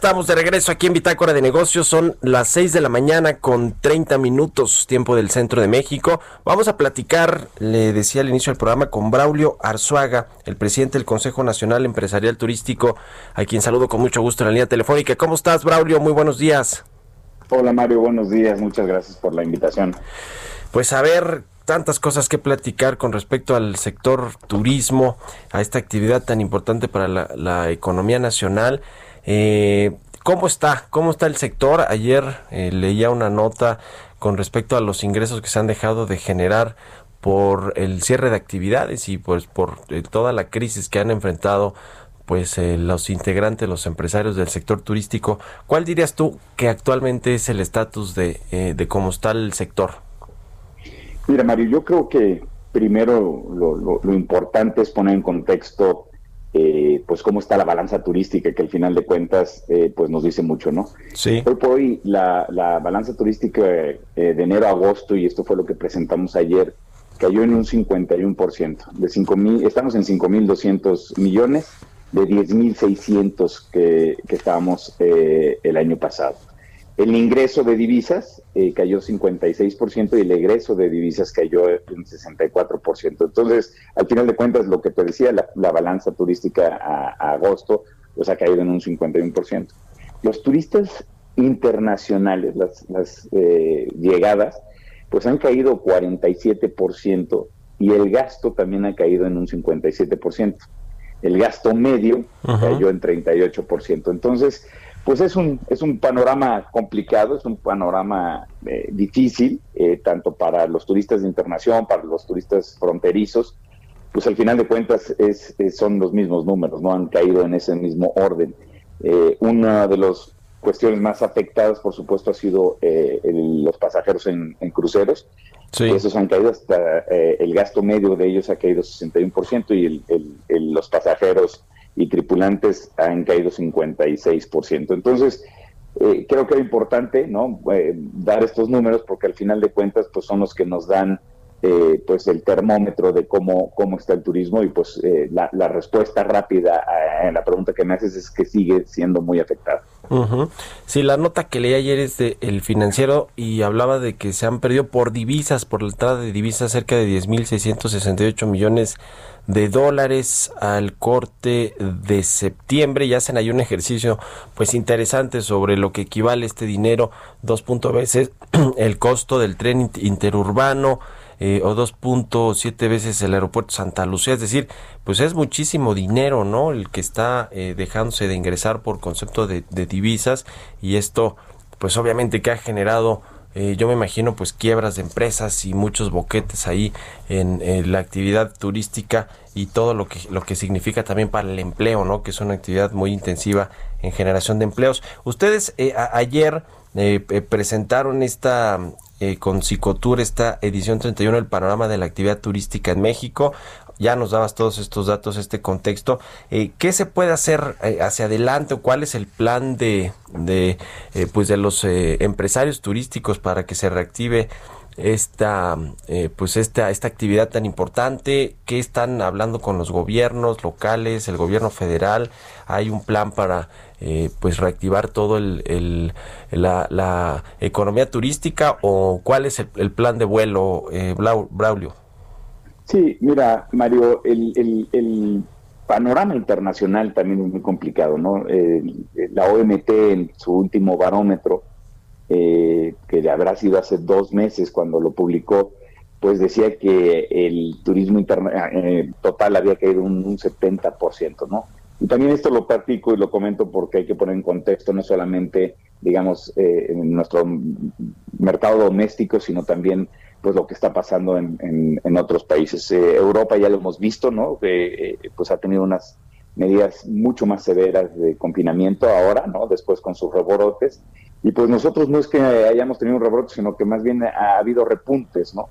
Estamos de regreso aquí en Bitácora de Negocios. Son las 6 de la mañana con 30 minutos, tiempo del centro de México. Vamos a platicar, le decía al inicio del programa, con Braulio Arzuaga, el presidente del Consejo Nacional Empresarial Turístico, a quien saludo con mucho gusto en la línea telefónica. ¿Cómo estás, Braulio? Muy buenos días. Hola, Mario. Buenos días. Muchas gracias por la invitación. Pues a ver, tantas cosas que platicar con respecto al sector turismo, a esta actividad tan importante para la, la economía nacional. Eh, ¿Cómo está? ¿Cómo está el sector? Ayer eh, leía una nota con respecto a los ingresos que se han dejado de generar por el cierre de actividades y pues por eh, toda la crisis que han enfrentado pues eh, los integrantes, los empresarios del sector turístico. ¿Cuál dirías tú que actualmente es el estatus de, cómo está el sector? Mira, Mario, yo creo que primero lo importante es poner en contexto eh, pues cómo está la balanza turística, que al final de cuentas eh, pues nos dice mucho, ¿no? Sí. Hoy por hoy la, la balanza turística eh, de enero a agosto, y esto fue lo que presentamos ayer, cayó en un 51%. De 5 mil, estamos en 5.200 millones de 10.600 que, que estábamos eh, el año pasado. El ingreso de divisas eh, cayó 56% y el egreso de divisas cayó en 64%. Entonces, al final de cuentas, lo que te decía, la, la balanza turística a, a, agosto pues ha caído en un 51%. Los turistas internacionales, las, las eh, llegadas, pues han caído 47% y el gasto también ha caído en un 57%. El gasto medio cayó en 38%. Entonces, pues es un, es un panorama complicado, es un panorama eh, difícil, eh, tanto para los turistas de internación, para los turistas fronterizos, pues al final de cuentas es, es, son los mismos números, no han caído en ese mismo orden. Eh, una de las cuestiones más afectadas, por supuesto, ha sido el, los pasajeros en, en cruceros. Sí. Esos han caído hasta, el gasto medio de ellos ha caído 61% y el, el, los pasajeros y tripulantes han caído 56%. Entonces, eh, creo que es importante ¿no? Eh, dar estos números porque al final de cuentas pues son los que nos dan eh, pues el termómetro de cómo, cómo está el turismo y pues la, la, respuesta rápida a, a, la pregunta que me haces es que sigue siendo muy afectada. Uh. Sí, la nota que leí ayer es de El Financiero y hablaba de que se han perdido por divisas, por la entrada de divisas, cerca de 10.668 millones de dólares al corte de septiembre y hacen ahí un ejercicio pues interesante sobre lo que equivale este dinero, dos puntos veces el costo del tren interurbano, eh, o 2.7 veces el aeropuerto Santa Lucía, es decir, pues es muchísimo dinero, ¿no? El que está eh, dejándose de ingresar por concepto de, divisas y esto, pues obviamente que ha generado, eh, yo me imagino, pues quiebras de empresas y muchos boquetes ahí en, en, la actividad turística y todo lo que lo que significa también para el empleo, ¿no? Que es una actividad muy intensiva en generación de empleos. Ustedes a, ayer presentaron esta eh, con Psicotour, esta edición 31 del panorama de la actividad turística en México. Ya nos dabas todos estos datos, este contexto. Eh, ¿Qué se puede hacer eh, hacia adelante o cuál es el plan de, de pues de los empresarios turísticos para que se reactive esta pues esta esta actividad tan importante qué están hablando con los gobiernos locales el gobierno federal hay un plan para eh, pues reactivar todo el, el la, la, economía turística o cuál es el, plan de vuelo eh, Braulio sí mira Mario el, el, el, panorama internacional también es muy complicado no la OMT en su último barómetro eh, que habrá sido hace dos meses cuando lo publicó, pues decía que el turismo interna eh, total había caído un, un 70%, ¿no? Y también esto lo practico y lo comento porque hay que poner en contexto no solamente, digamos, eh, en nuestro mercado doméstico, sino también pues lo que está pasando en, en, otros países. Eh, Europa ya lo hemos visto, ¿no? Eh, pues ha tenido unas medidas mucho más severas de confinamiento ahora, ¿no? Después con sus rebrotes. Y pues nosotros no es que hayamos tenido un rebrote, sino que más bien ha habido repuntes, ¿no?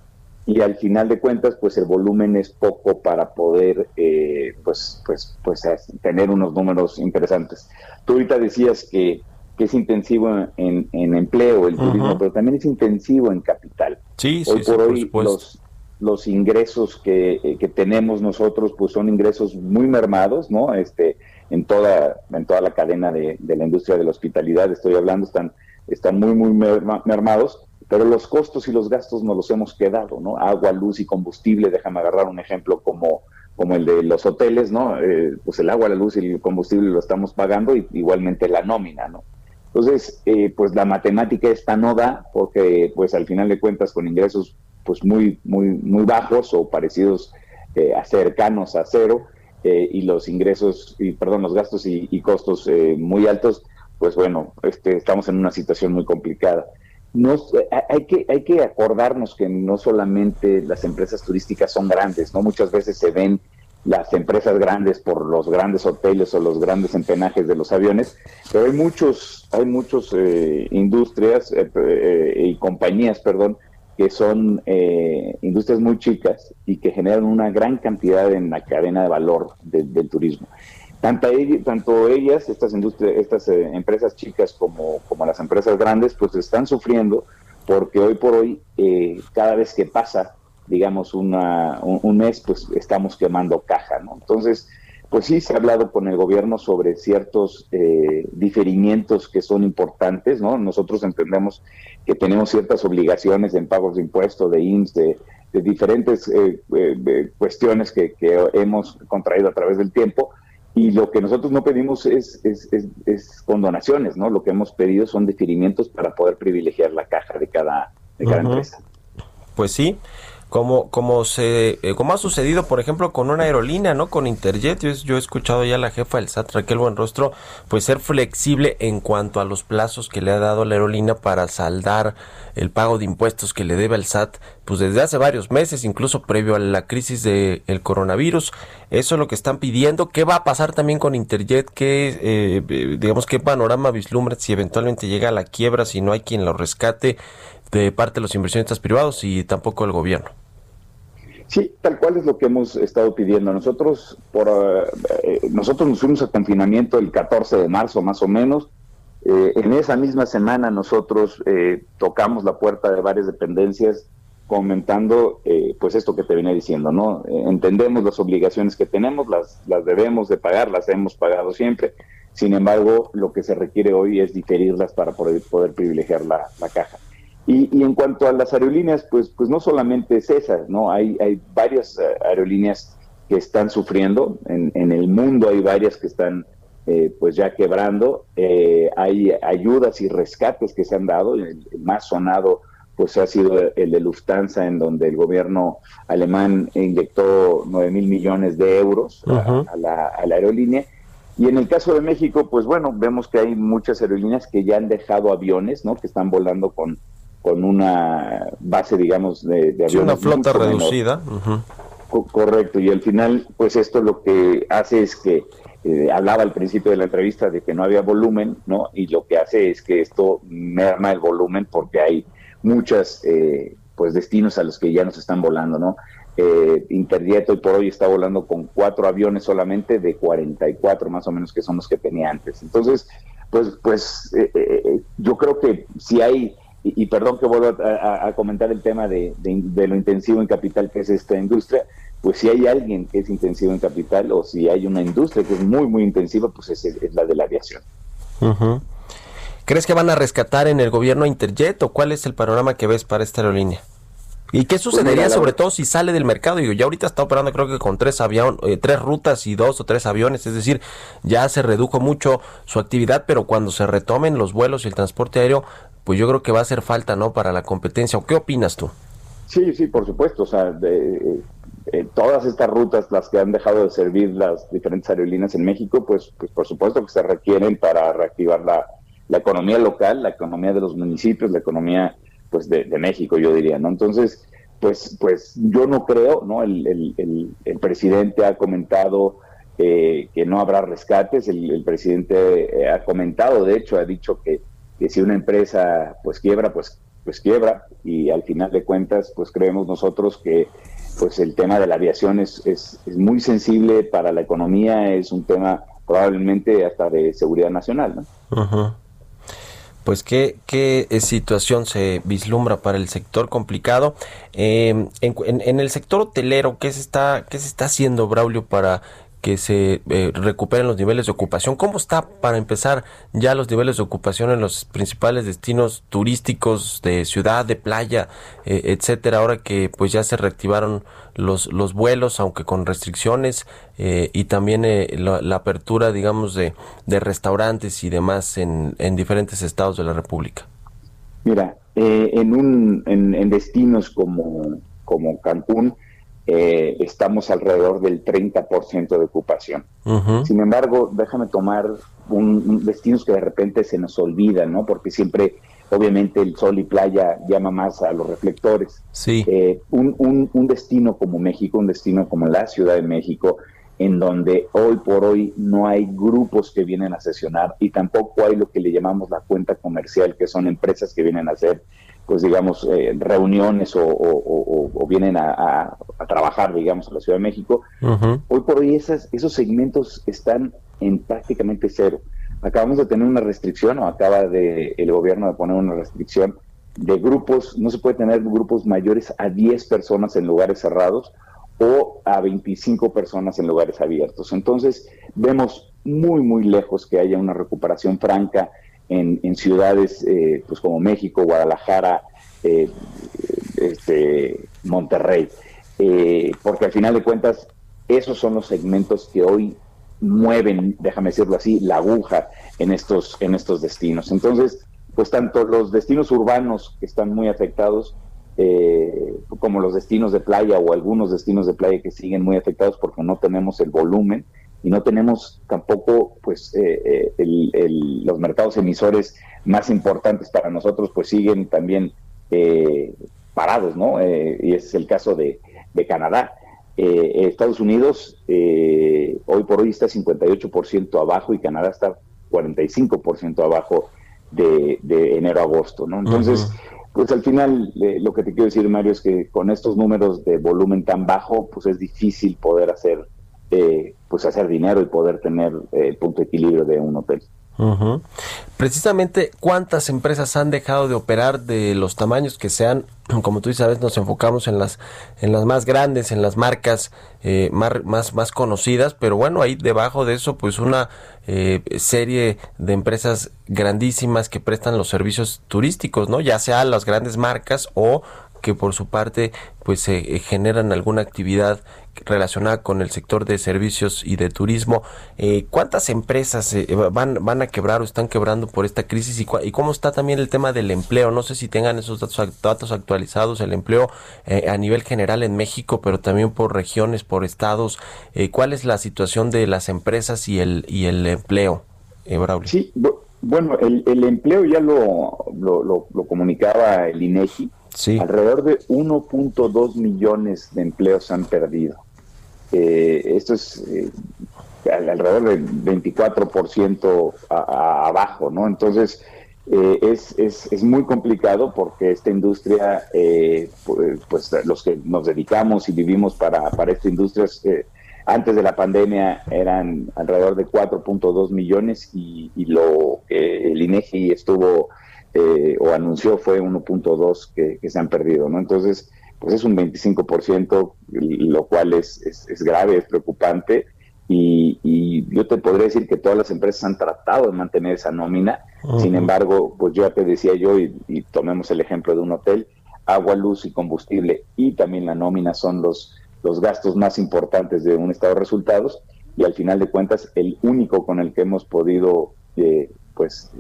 Y al final de cuentas pues el volumen es poco para poder eh, pues pues pues tener unos números interesantes. Tú ahorita decías que, que es intensivo en, en empleo el turismo pero también es intensivo en capital. Sí hoy sí, por hoy los los ingresos que, eh, que, tenemos nosotros pues son ingresos muy mermados no este en toda en toda la cadena de, de la industria de la hospitalidad estoy hablando están están muy muy mermados pero los costos y los gastos nos los hemos quedado, ¿no? Agua, luz y combustible, déjame agarrar un ejemplo como, como el de los hoteles, ¿no? Eh, pues el agua, la luz y el combustible lo estamos pagando, y igualmente la nómina, ¿no? Entonces, eh, pues la matemática esta no da, porque pues al final de cuentas con ingresos pues muy, muy, muy bajos o parecidos eh, a cercanos a cero, y los ingresos, y perdón, los gastos y, y costos muy altos, pues bueno, este, estamos en una situación muy complicada no, hay, que, hay que acordarnos que no solamente las empresas turísticas son grandes, no muchas veces se ven las empresas grandes por los grandes hoteles o los grandes empenajes de los aviones, pero hay muchos, hay muchos eh, industrias eh, eh, y compañías, perdón, que son industrias muy chicas y que generan una gran cantidad en la cadena de valor del turismo. Tanto, tanto ellas, estas industrias, estas eh, empresas chicas como, como las empresas grandes, pues están sufriendo porque hoy por hoy, eh, cada vez que pasa, digamos, una, un, mes, pues estamos quemando caja, ¿no? Entonces, pues sí, se ha hablado con el gobierno sobre ciertos eh, diferimientos que son importantes, ¿no? Nosotros entendemos que tenemos ciertas obligaciones en pagos de impuestos, de IMSS, de, diferentes cuestiones que, que hemos contraído a través del tiempo, y lo que nosotros no pedimos es, es, es, condonaciones, ¿no? Lo que hemos pedido son deferimientos para poder privilegiar la caja de cada, de cada empresa. Pues sí, como, como, se, eh, como ha sucedido, por ejemplo, con una aerolínea, ¿no? Con Interjet, yo, he escuchado ya a la jefa del SAT, Raquel Buenrostro, pues ser flexible en cuanto a los plazos que le ha dado la aerolínea para saldar el pago de impuestos que le debe al SAT, pues desde hace varios meses, incluso previo a la crisis del coronavirus. Eso es lo que están pidiendo. ¿Qué va a pasar también con Interjet? ¿Qué, eh, digamos, qué panorama vislumbra si eventualmente llega a la quiebra, si no hay quien lo rescate? de parte de los inversionistas privados y tampoco el gobierno. Sí, tal cual es lo que hemos estado pidiendo. Nosotros, por, eh, eh, nosotros nos fuimos a confinamiento el 14 de marzo más o menos. Eh, en esa misma semana nosotros tocamos la puerta de varias dependencias comentando pues esto que te venía diciendo, ¿no? entendemos las obligaciones que tenemos, las, las debemos de pagar, las hemos pagado siempre. Sin embargo, lo que se requiere hoy es diferirlas para poder, poder privilegiar la, la caja. Y, en cuanto a las aerolíneas, pues, pues no solamente es esa, ¿no? Hay, hay varias eh, aerolíneas que están sufriendo, en, en el mundo hay varias que están eh, pues ya quebrando, eh, hay ayudas y rescates que se han dado, el, más sonado pues ha sido el de Lufthansa, en donde el gobierno alemán inyectó 9 mil millones de euros a, la, a la aerolínea. Y en el caso de México, pues bueno, vemos que hay muchas aerolíneas que ya han dejado aviones, ¿no? Que están volando con con una base, digamos, de, de aviones. una flota reducida. correcto, y al final, pues esto lo que hace es que eh, hablaba al principio de la entrevista de que no había volumen, ¿no? Y lo que hace es que esto merma el volumen porque hay muchas, eh, pues, destinos a los que ya nos están volando, ¿no? Eh, Interjet hoy por hoy está volando con cuatro aviones solamente de 44 más o menos que son los que tenía antes. Entonces, pues, pues eh, yo creo que si hay y, perdón que vuelva a, comentar el tema de, lo intensivo en capital que es esta industria, pues si hay alguien que es intensivo en capital o si hay una industria que es muy, muy intensiva, pues es, la de la aviación. ¿Crees que van a rescatar en el gobierno Interjet o cuál es el panorama que ves para esta aerolínea? ¿Y qué pues sucedería sobre todo si sale del mercado? Digo, ya ahorita está operando creo que con tres avión, eh, tres rutas y dos o tres aviones, es decir, ya se redujo mucho su actividad, pero cuando se retomen los vuelos y el transporte aéreo, pues yo creo que va a hacer falta, ¿no? Para la competencia. ¿O qué opinas tú? Sí, sí, por supuesto. O sea, de, eh, todas estas rutas, las que han dejado de servir las diferentes aerolíneas en México, pues, pues por supuesto que se requieren para reactivar la, economía local, la economía de los municipios, la economía pues de, México, yo diría, ¿no? Entonces, pues, pues yo no creo, ¿no? El, el, presidente ha comentado eh, que no habrá rescates, el, presidente eh, ha comentado, de hecho, ha dicho que, si una empresa pues quiebra, pues pues quiebra y al final de cuentas pues creemos nosotros que pues el tema de la aviación es, es, muy sensible para la economía, es un tema probablemente hasta de seguridad nacional. ¿no? Pues ¿qué, qué situación se vislumbra para el sector complicado. Eh, en, en, el sector hotelero, ¿qué se está, qué se está haciendo, Braulio, para que se eh, recuperen los niveles de ocupación. ¿Cómo está para empezar ya los niveles de ocupación en los principales destinos turísticos de ciudad, de playa, eh, etcétera? Ahora que pues ya se reactivaron los los vuelos, aunque con restricciones eh, y también la, apertura, digamos, de, de restaurantes y demás en, en diferentes estados de la República. Mira, en un en, en destinos como como Cancún eh, estamos alrededor del 30% de ocupación. Sin embargo, déjame tomar un, destinos que de repente se nos olvidan, ¿no? Porque siempre, obviamente, el sol y playa llama más a los reflectores. Sí. Eh, un, un destino como México, un destino como la Ciudad de México, en donde hoy por hoy no hay grupos que vienen a sesionar y tampoco hay lo que le llamamos la cuenta comercial, que son empresas que vienen a hacer pues digamos, eh, reuniones o, vienen a, trabajar, digamos, a la Ciudad de México. Hoy por hoy esas, esos segmentos están en prácticamente cero. Acabamos de tener una restricción, o acaba de, el gobierno de poner una restricción de grupos, no se puede tener grupos mayores a 10 personas en lugares cerrados o a 25 personas en lugares abiertos. Entonces, vemos muy, muy lejos que haya una recuperación franca en, ciudades eh, pues como México, Guadalajara, eh, este, Monterrey, eh, porque al final de cuentas esos son los segmentos que hoy mueven, déjame decirlo así, la aguja en estos, en estos destinos. Entonces, pues tanto los destinos urbanos que están muy afectados, como los destinos de playa o algunos destinos de playa que siguen muy afectados porque no tenemos el volumen y no tenemos tampoco pues eh, eh, los mercados emisores más importantes para nosotros pues siguen también eh, parados, ¿no? y ese es el caso de, Canadá. Estados Unidos hoy por hoy está 58% abajo y Canadá está 45% abajo de, enero a agosto, ¿no? Entonces, pues al final lo que te quiero decir, Mario, es que con estos números de volumen tan bajo, pues es difícil poder hacer eh, pues hacer dinero y poder tener eh, el punto de equilibrio de un hotel. Precisamente, ¿cuántas empresas han dejado de operar de los tamaños que sean? Como tú sabes, nos enfocamos en las en las más grandes, en las marcas eh, más, más, más conocidas, pero bueno, ahí debajo de eso, pues una serie de empresas grandísimas que prestan los servicios turísticos, ¿no? Ya sea las grandes marcas o que por su parte pues se generan alguna actividad relacionada con el sector de servicios y de turismo. Eh, ¿Cuántas empresas eh, van, van a quebrar o están quebrando por esta crisis? Y, cómo está también el tema del empleo? No sé si tengan esos datos, datos actualizados, el empleo eh, a nivel general en México, pero también por regiones, por estados. ¿Cuál es la situación de las empresas y el, y el empleo, Braulio? Sí, bueno, el, el empleo ya lo, lo, lo comunicaba el INEGI. Sí. Alrededor de 1.2 millones de empleos han perdido. Eh, esto es eh, alrededor del 24% abajo, ¿no? Entonces, eh, es, es, es, muy complicado porque esta industria, pues, pues, los que nos dedicamos y vivimos para, para esta industria, antes de la pandemia eran alrededor de 4.2 millones y, lo que el INEGI estuvo o anunció fue 1.2 que, que se han perdido, ¿no? Entonces, pues es un 25%, lo cual es, es, grave, es preocupante. Y, yo te podría decir que todas las empresas han tratado de mantener esa nómina. Sin embargo, pues yo ya te decía yo, y, tomemos el ejemplo de un hotel, agua, luz y combustible y también la nómina son los, los gastos más importantes de un estado de resultados. Y al final de cuentas, el único con el que hemos podido eh, pues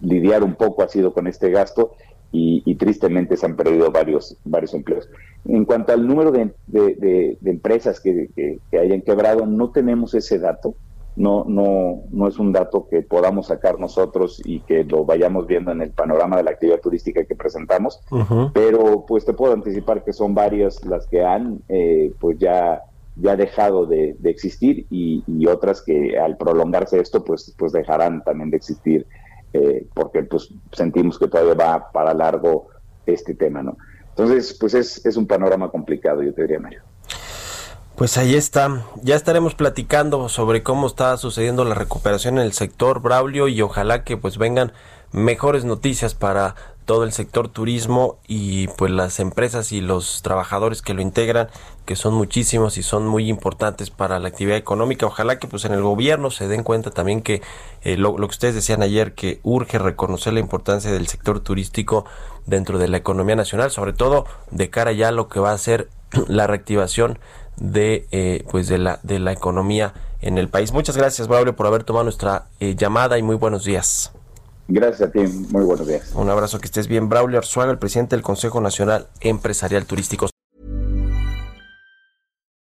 lidiar un poco ha sido con este gasto y, tristemente se han perdido varios, varios empleos. En cuanto al número de, de, empresas que, que, hayan quebrado, no tenemos ese dato. No, no, no es un dato que podamos sacar nosotros y que lo vayamos viendo en el panorama de la actividad turística que presentamos, pero pues te puedo anticipar que son varias las que han eh, pues ya ya dejado de, existir y, y, otras que al prolongarse esto pues pues dejarán también de existir eh, porque pues sentimos que todavía va para largo este tema, ¿no? Entonces, pues es, es un panorama complicado, yo te diría, Mario. Pues ahí está. Ya estaremos platicando sobre cómo está sucediendo la recuperación en el sector Braulio y ojalá que pues vengan mejores noticias para todo el sector turismo y pues las empresas y los trabajadores que lo integran, que son muchísimos y son muy importantes para la actividad económica. Ojalá que pues en el gobierno se den cuenta también que eh, lo, que ustedes decían ayer, que urge reconocer la importancia del sector turístico dentro de la economía nacional, sobre todo de cara ya a lo que va a ser la reactivación de eh, pues de la de la economía en el país. Muchas gracias, Braulio, por haber tomado nuestra eh, llamada y muy buenos días. Gracias a ti, muy buenos días. Un abrazo, que estés bien. Braulio Arzuaga, el presidente del Consejo Nacional Empresarial Turístico.